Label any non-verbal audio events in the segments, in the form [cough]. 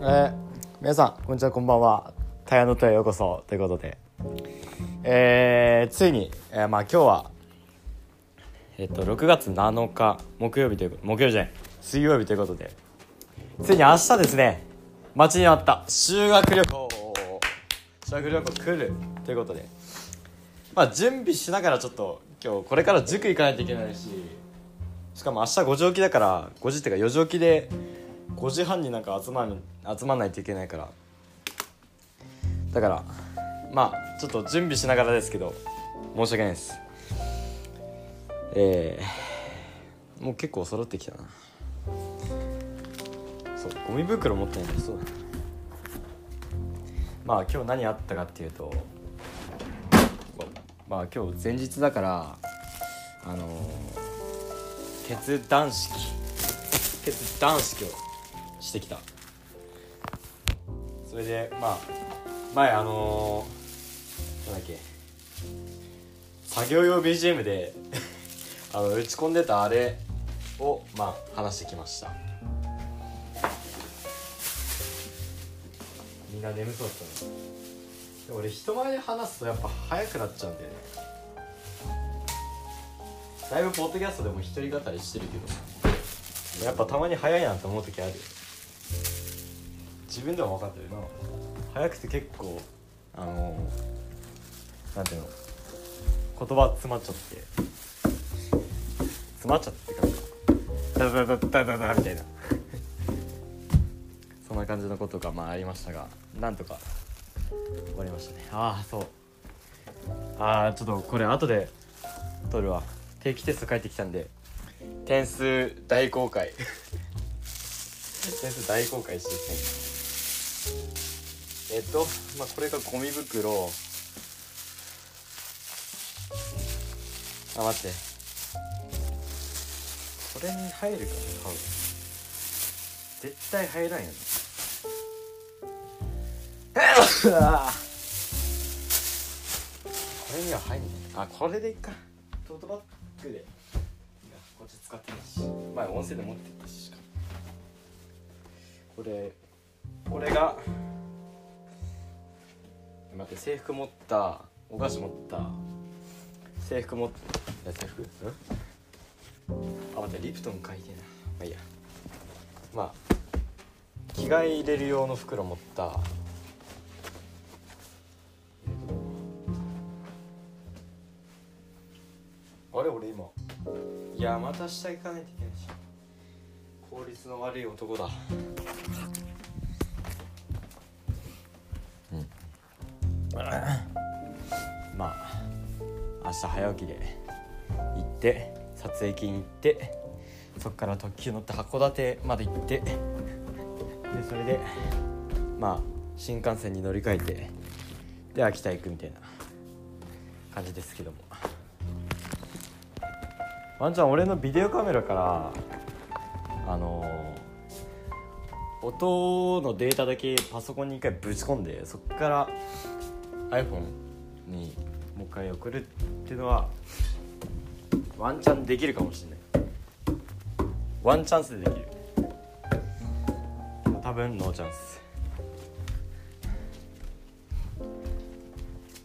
えー、皆さんこんにちはこんばんは。タヤの塔へようこそということで。えー、ついに、えー、まあ今日はえっと6月7日木曜日という木曜日じゃない水曜日ということで。ついに明日ですね待ちに待った修学旅行修学旅行来るということで。まあ準備しながらちょっと今日これから塾行かないといけないししかも明日5時起きだから5時っていうか4時起きで5時半になんか集まる集まんないといけないから。だからまあちょっと準備しながらですけど申し訳ないです。えー、もう結構揃ってきたな。そうゴミ袋持ってないんだ。そうだ。まあ今日何あったかっていうとまあ今日前日だからあのー、決断式決断式をしてきた。それでまあ前あのー、なんだっけ。作業用 BGM で [laughs] あの打ち込んでたあれをまあ話してきました。みんな眠そうだったのでも俺人前で話すとやっぱ早くなっちゃうんだよね。だいぶポッドキャストでも一人語りしてるけどやっぱたまに早いなって思う時あるよ。自分でも分かってるな。早くて結構あのなんていうの？言葉詰まっちゃって。詰まっちゃってかダダダダダダみたいな。[laughs] そんな感じのことがまあありましたがなんとか終わりましたね。ああそう。ああちょっとこれ後で撮るわ定期テスト返ってきたんで点数大公開。[laughs] 点数大公開してですね。えっとまあこれがゴミ袋。あ待って。これに入るかな多分。絶対入らんよね。[laughs] これには入んないあこれでいいか。トートバッグで。こっち使ってないし。前音声で持ってたししか。これこれが待って制服持ったお菓子持った制服持った制服？あ待ってリプトン書いてなまあいいや。まあ着替え入れる用の袋持った。あれ俺今いやまた下行かないといけないし。効率の悪い男だ。まあ。明日早起きで行って撮影機に行ってそっから特急乗って函館まで行ってでそれでまあ新幹線に乗り換えてで秋田行くみたいな感じですけども。ワンちゃん俺のビデオカメラからあの、音のデータだけパソコンに一回ぶち込んでそっから iPhone にもう一回送るっていうのはワンチャンできるかもしれない。ワンチャンスでできる。多分ノーチャンス。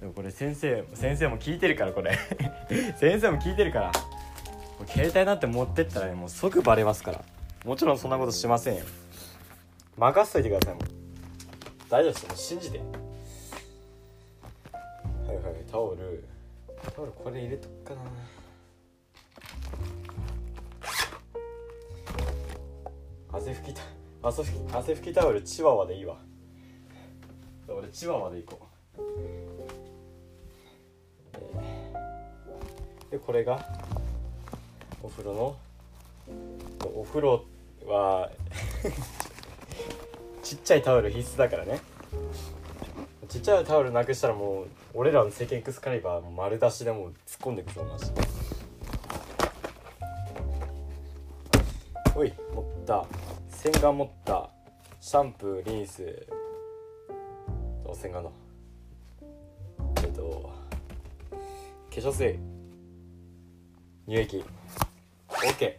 でもこれ先生先生も聞いてるからこれ。[laughs] 先生も聞いてるから。携帯なんて持ってったら、もう即バレますから。もちろんそんなことしませんよ。任せといてください。もう。大丈夫です。もう信じて。タオル。タオルこれ入れとくかな。汗拭きた汗拭き汗拭きタオルチワワでいいわ。俺チワワでいこう、えー、でこれがお風呂のお風呂は [laughs] ちっちゃいタオル必須だからね。ちゃいタオルなくしたらもう俺らの世間エクスカリバー。丸出しでもう突っ込んでくぞマジおい持った洗顔持ったシャンプーリンス洗顔のえっと化粧水乳液 OK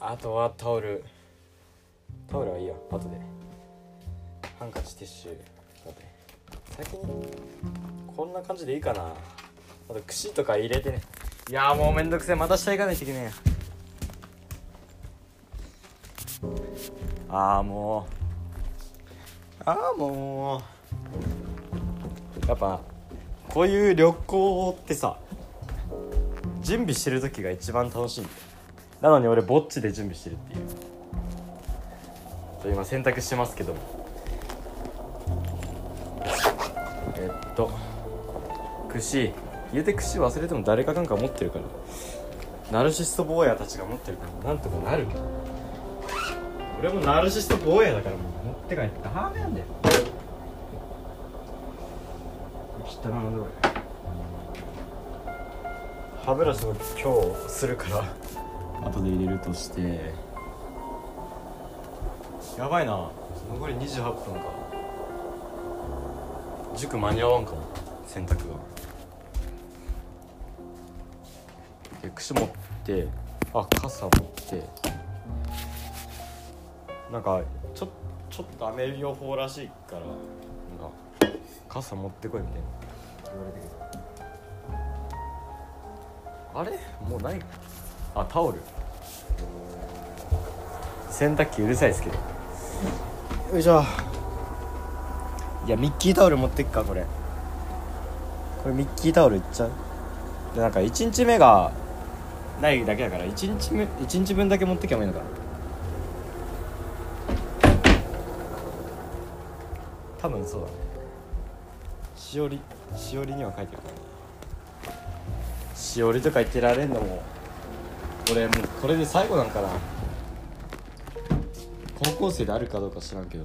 あとはタオル。タオルはいいよ。後で。ハンカチティッシュ。だって。先にこんな感じでいいかな。あと串とか入れてね。いやもうめんどくせえ。また下行かないといけねえああもう。ああもう。やっぱこういう旅行ってさ準備してる時が一番楽しい。なのに俺ぼっちで準備してるっていう。今洗濯してますけど。えっと串家で串忘れても誰かなんか持ってるから。ナルシスト坊やたちが持ってるからなんとかなる俺もナルシスト坊やだからもう持って帰ってダメなんだよ。汚なの歯ブラシを今日するから。後で入れるとして。やばいな。残り28分か塾間に合わんかも洗濯が。で串持ってあ傘持ってなんかちょちょっと雨予報らしいからなんか傘持ってこいみたいな。言われてけどあれ？もうない？あタオル。洗濯機うるさいですけど。よいしょ。いやミッキータオル持ってっかこれ。これミッキータオルいっちゃう？でなんか1日目がないだけだから1日目1日分だけ持ってけばいいのかな。多分そうだね。しおりしおりには書いてるからしおりとか言ってられんのも俺もうこれで最後なんかな。高校生であるかどうか知らんけど。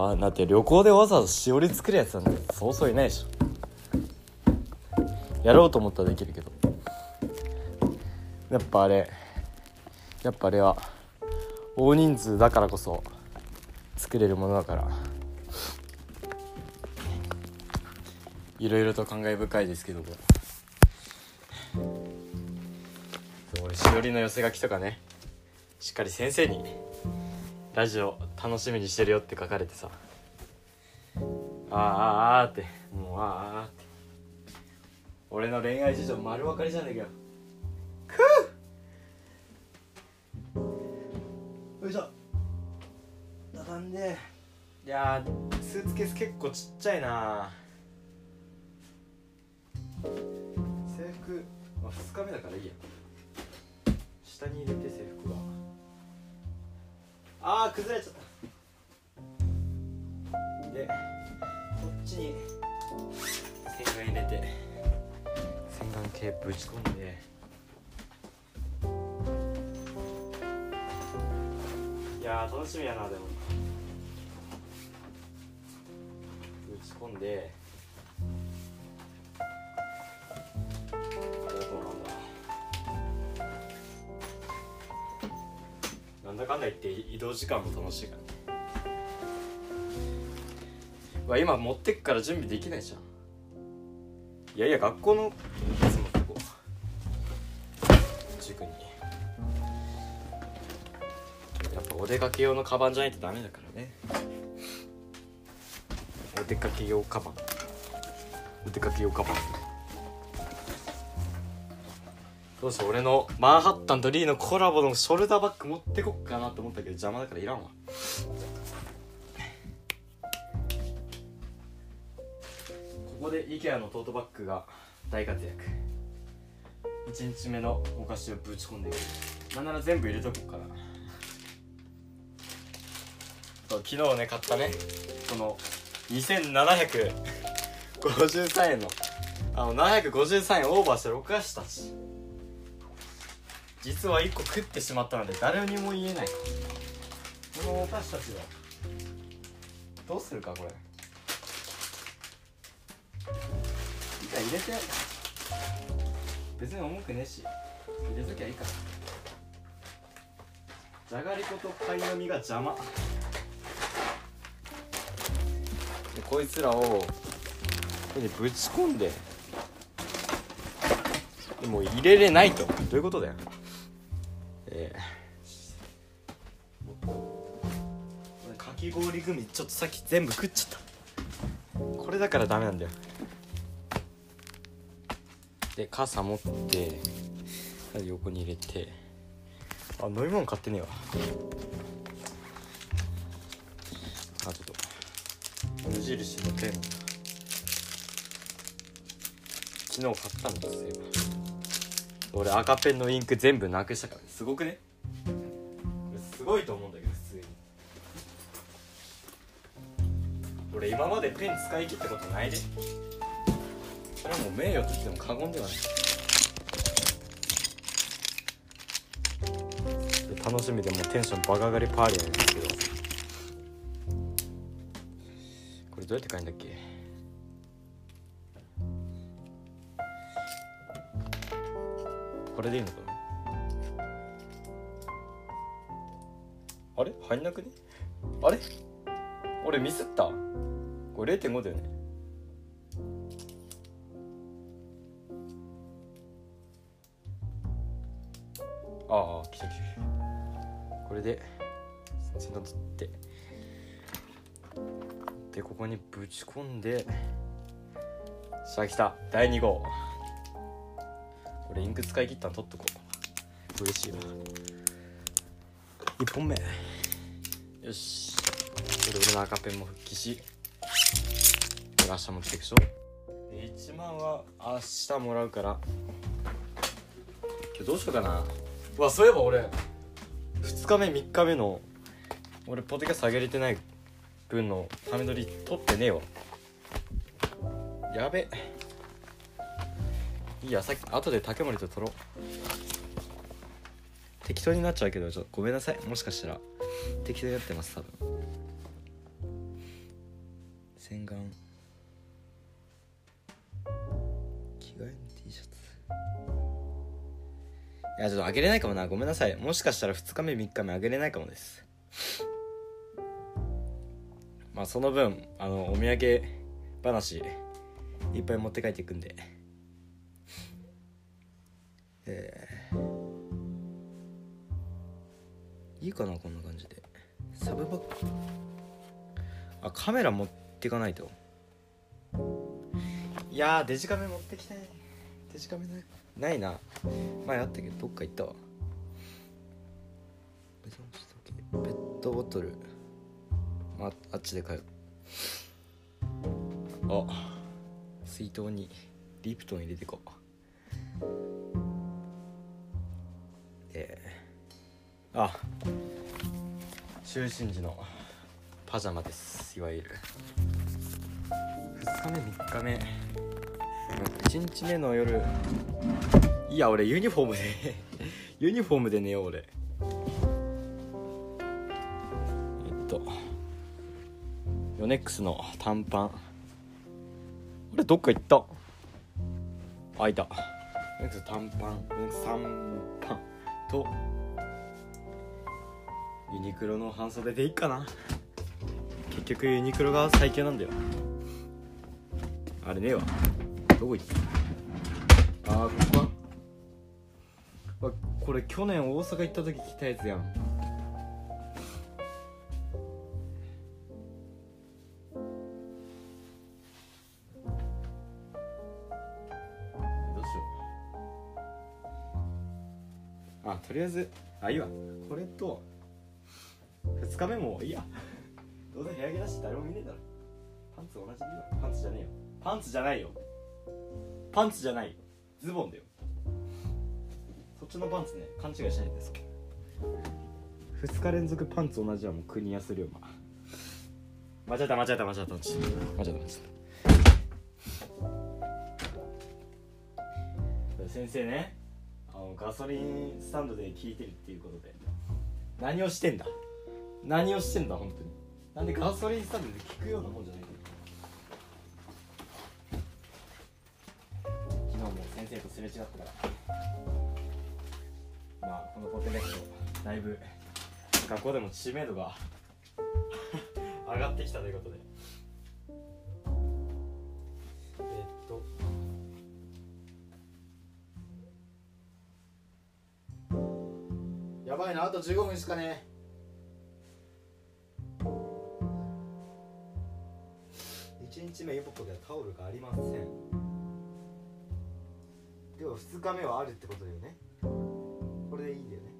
あだって旅行でわざわざしおり作るやつなんてそうそういないでしょ。やろうと思ったらできるけど。やっぱあれやっぱあれは大人数だからこそ作れるものだから。いろいろと感慨深いですけど俺しおりの寄せ書きとかねしっかり先生にラジオ楽しみにしてるよって書かれてさ。あーあーあーって。もうあーあーって。俺の恋愛事情丸分かりじゃねえかよ。くうよいしょ。畳んで。いやースーツケース結構ちっちゃいな制服、まあ、2日目だからいいや。下に入れて制服はあー崩れちゃった。でこっちに洗顔入れて洗顔系ぶち込んでいやー楽しみやなでも。ぶち込んでだかんだ言って移動時間も楽しいからね。わ今持ってっから準備できないじゃん。いやいや学校のやつもここ。塾に。やっぱお出かけ用のカバンじゃないとダメだからね。お出かけ用カバン。お出かけ用カバン。どうしよう俺のマンハッタンとリーのコラボのショルダーバッグ持ってこっかなって思ったけど邪魔だからいらんわ。ここで IKEA のトートバッグが大活躍。1日目のお菓子をぶち込んでいく。なんなら全部入れとこうかな。そう昨日ね買ったね。この2753円の。あの753円オーバーしたお菓子たち実は1個食ってしまったので誰にも言えない。このお菓子たちは？どうするかこれ。いいか入れて。別に重くねえし。入れときゃいいから。じゃがりことパイの実が邪魔。でこいつらをこぶち込んででも入れれないと。どういうことだよてかき氷グミちょっとさっき全部食っちゃった。これだからダメなんだよ。で傘持って横に入れて。あ飲み物買ってねえわ。あっと。無印のペン。昨日買ったんですよ俺赤ペンのインク全部なくしたから。すごくね？すごいと思うんだけど普通に。俺今までペン使い切ったことないで。それはもう名誉と言っても過言ではない。楽しみでもうテンションバカ上がりパーリーなんですけど。これどうやって買えんだっけ？これでいいのかな？あれ？入んなくね？あれ？俺ミスった？これ0.5だよね。ああ来た来た来た。これで先端取って。でここにぶち込んで。さあ来た。第2号。これインク使い切ったの取っとこう。嬉しいな。1本目。よし。これ俺の赤ペンも復帰し。明日持っていくでしょ。で1万は明日もらうから。今日どうしようかな。うわそういえば俺2日目3日目の俺ポッドキャスト上げれてない分のため撮り撮ってねえわ。やべいいやさっき後で竹森と撮ろう。適当になっちゃうけどちょっとごめんなさい。もしかしたら適当になってます多分。洗顔。着替えの T シャツ。いやちょっとあげれないかもな。ごめんなさい。もしかしたら2日目3日目あげれないかもです。まあその分あのお土産話いっぱい持って帰っていくんで。えー、いいかなこんな感じで。サブバッグあカメラ持っていかないと。いやーデジカメ持ってきたい。デジカメない。ないな。前あったけどどっか行ったわ。ペットボトル、まあ、あっちで買う。あ水筒にリプトン入れてこうであ就寝時のパジャマですいわゆる。2日目3日目1日目の夜。いや俺ユニフォームで。[laughs] ユニフォームで寝よう俺。えっとヨネックスの短パン。俺どっか行った。あいた。ヨネックス短パン。ヨネックス短とユニクロの半袖でいいかな。結局ユニクロが最強なんだよ。あれねえわ。どこ行った？ああここはこれ去年大阪行った時着たやつやん。とりあえずあいいわ。これと2日目もいいや。[laughs] どうせ部屋着だし誰も見ねえだろ。パンツ同じでいいわパンツじゃねえよ。パンツじゃないよ。パンツじゃない。よズボンだよ。そっちのパンツね勘違いしないでです2日連続パンツ同じはもう国安龍馬間違えた間違えた間違えた間違えた間違えた先生ねあのガソリンスタンドで聞いてるっていうことで。何をしてんだ？何をしてんだ本当に。なんでガソリンスタンドで聞くようなもんじゃない昨日も先生とすれ違ったから。まあこのポテレットだいぶ学校でも知名度が [laughs] 上がってきたということでばいなあと15分しかね。1日目湯ポコではタオルがありません。でも2日目はあるってことだよね。これでいいんだよね。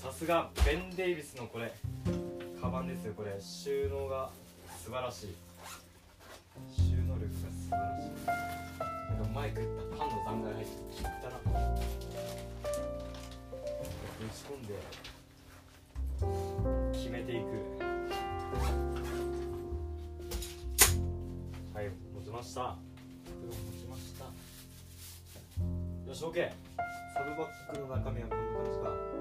さすがベン・デイビスのこれ。カバンですよこれ。収納が素晴らしい。収納力が素晴らしい。なんかマイクパンの残骸入って切ったな。打ち込んで決めていく。はい持ちました。袋持ちました。よし OK サブバッグの中身はこんな感じか。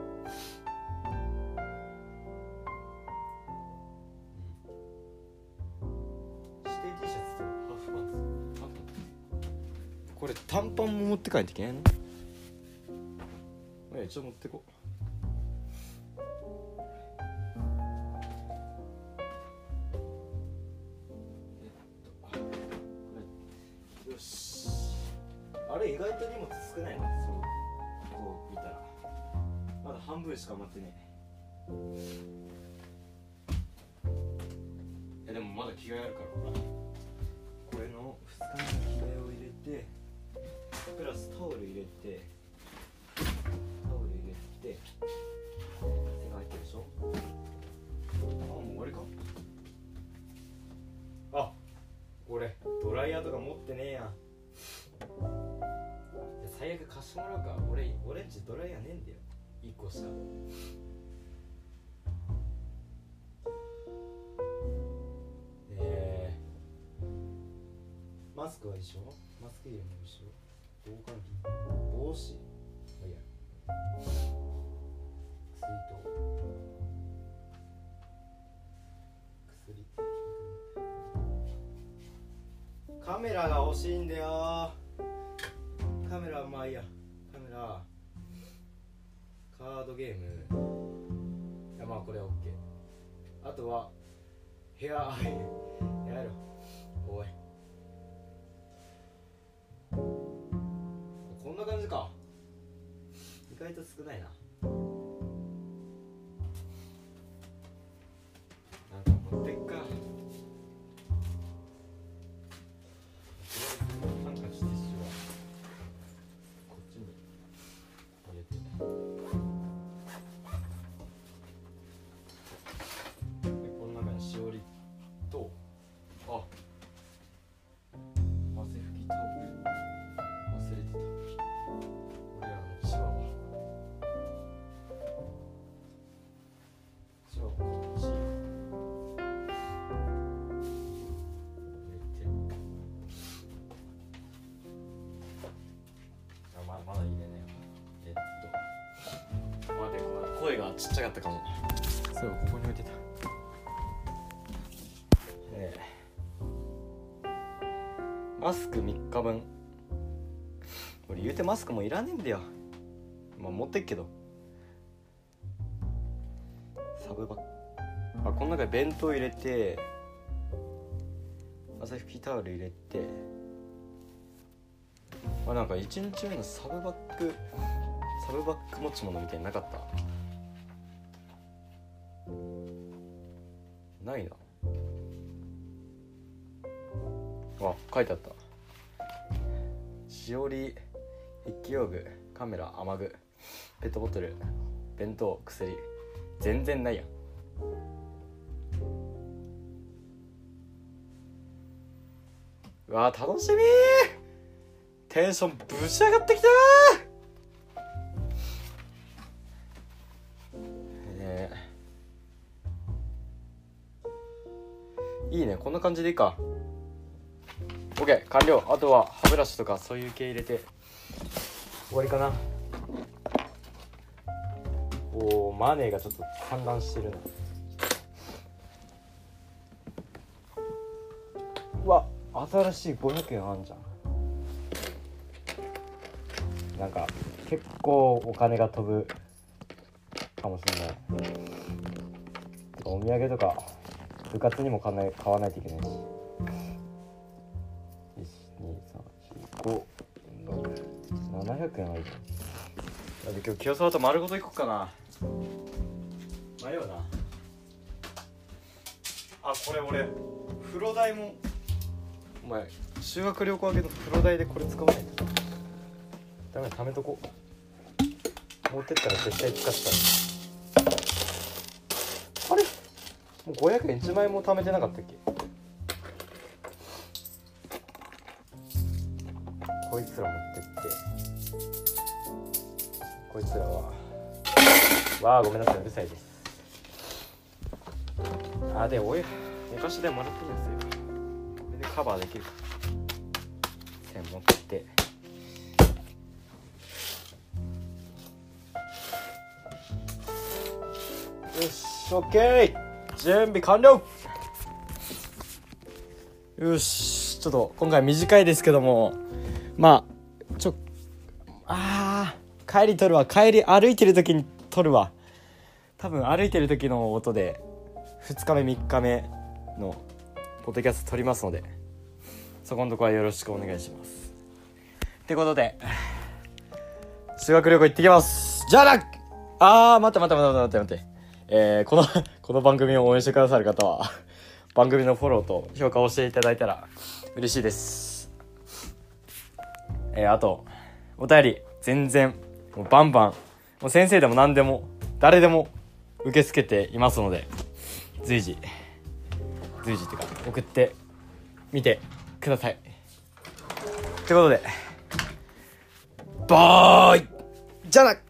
短パンも持って帰っていけないの？え一応持ってこ。えっとこれよし。あれ意外と荷物少ないな。そうこう見たら。まだ半分しか余ってねえ。でもまだ着替えあるから。これの2日目の着替えを入れて。プラスタオル入れてタオル入れて手が入ってるでしょ？あもう終わりか？あ俺ドライヤーとか持ってねえや。最悪貸してもらうか。俺俺んちドライヤーねえんだよ。1個しかえー、マスクは一緒マスク入れも一緒防寒着帽子まあいいや水筒薬カメラが欲しいんだよ。カメラ。まあいいやカメラ。カードゲーム。いやまあこれは OK あとはヘアアイ。少ないな。ちっちゃかったかも。そうここに置いてた。ええ。マスク3日分。俺言うてマスクもいらねえんだよ。まあ持ってっけど。サブバッグあこの中に弁当入れて朝拭きタオル入れて。あなんか1日目のサブバッグサブバッグ持ち物みたいになかった？ないな。あ書いてあった。しおり筆記用具カメラ雨具ペットボトル弁当薬。全然ないやん。うわ楽しみテンションぶち上がってきたな感じでいいか。OK 完了。あとは歯ブラシとかそういう系入れて。終わりかな。おおマネーがちょっと散乱してるな。うわ新しい500円あんじゃん。なんか結構お金が飛ぶかもしれない。お土産とか部活にも買わない買わないといけないし。1234570円あるじんだ今日清沢と丸ごと行こっかな。迷うな。あこれ俺風呂代もお前修学旅行あげと風呂代でこれ使わないと。ダメ貯めとこ持ってったら絶対使ってたもう500円1万円も貯めてなかったっけ？こいつら持ってって。こいつらは。わあごめんなさいうるさいです。あでおやお菓子でもらってるんですよ。これでカバーできる。か線持って。よしオッケー。準備完了。よしちょっと今回短いですけども。まあちょあー帰り撮るわ。帰り歩いてる時に撮るわ。多分歩いてる時の音で2日目3日目のポッドキャスト撮りますのでそこのとこはよろしくお願いします。ってことで修学旅行行ってきます。じゃあなあー待って待って待って待って待って。えー、この [laughs] この番組を応援してくださる方は [laughs] 番組のフォローと評価をしていただいたら嬉しいです。えー、あとお便り全然もうバンバンもう先生でも何でも誰でも受け付けていますので随時随時っていうか送ってみてください。ってことでバーイ！じゃあな。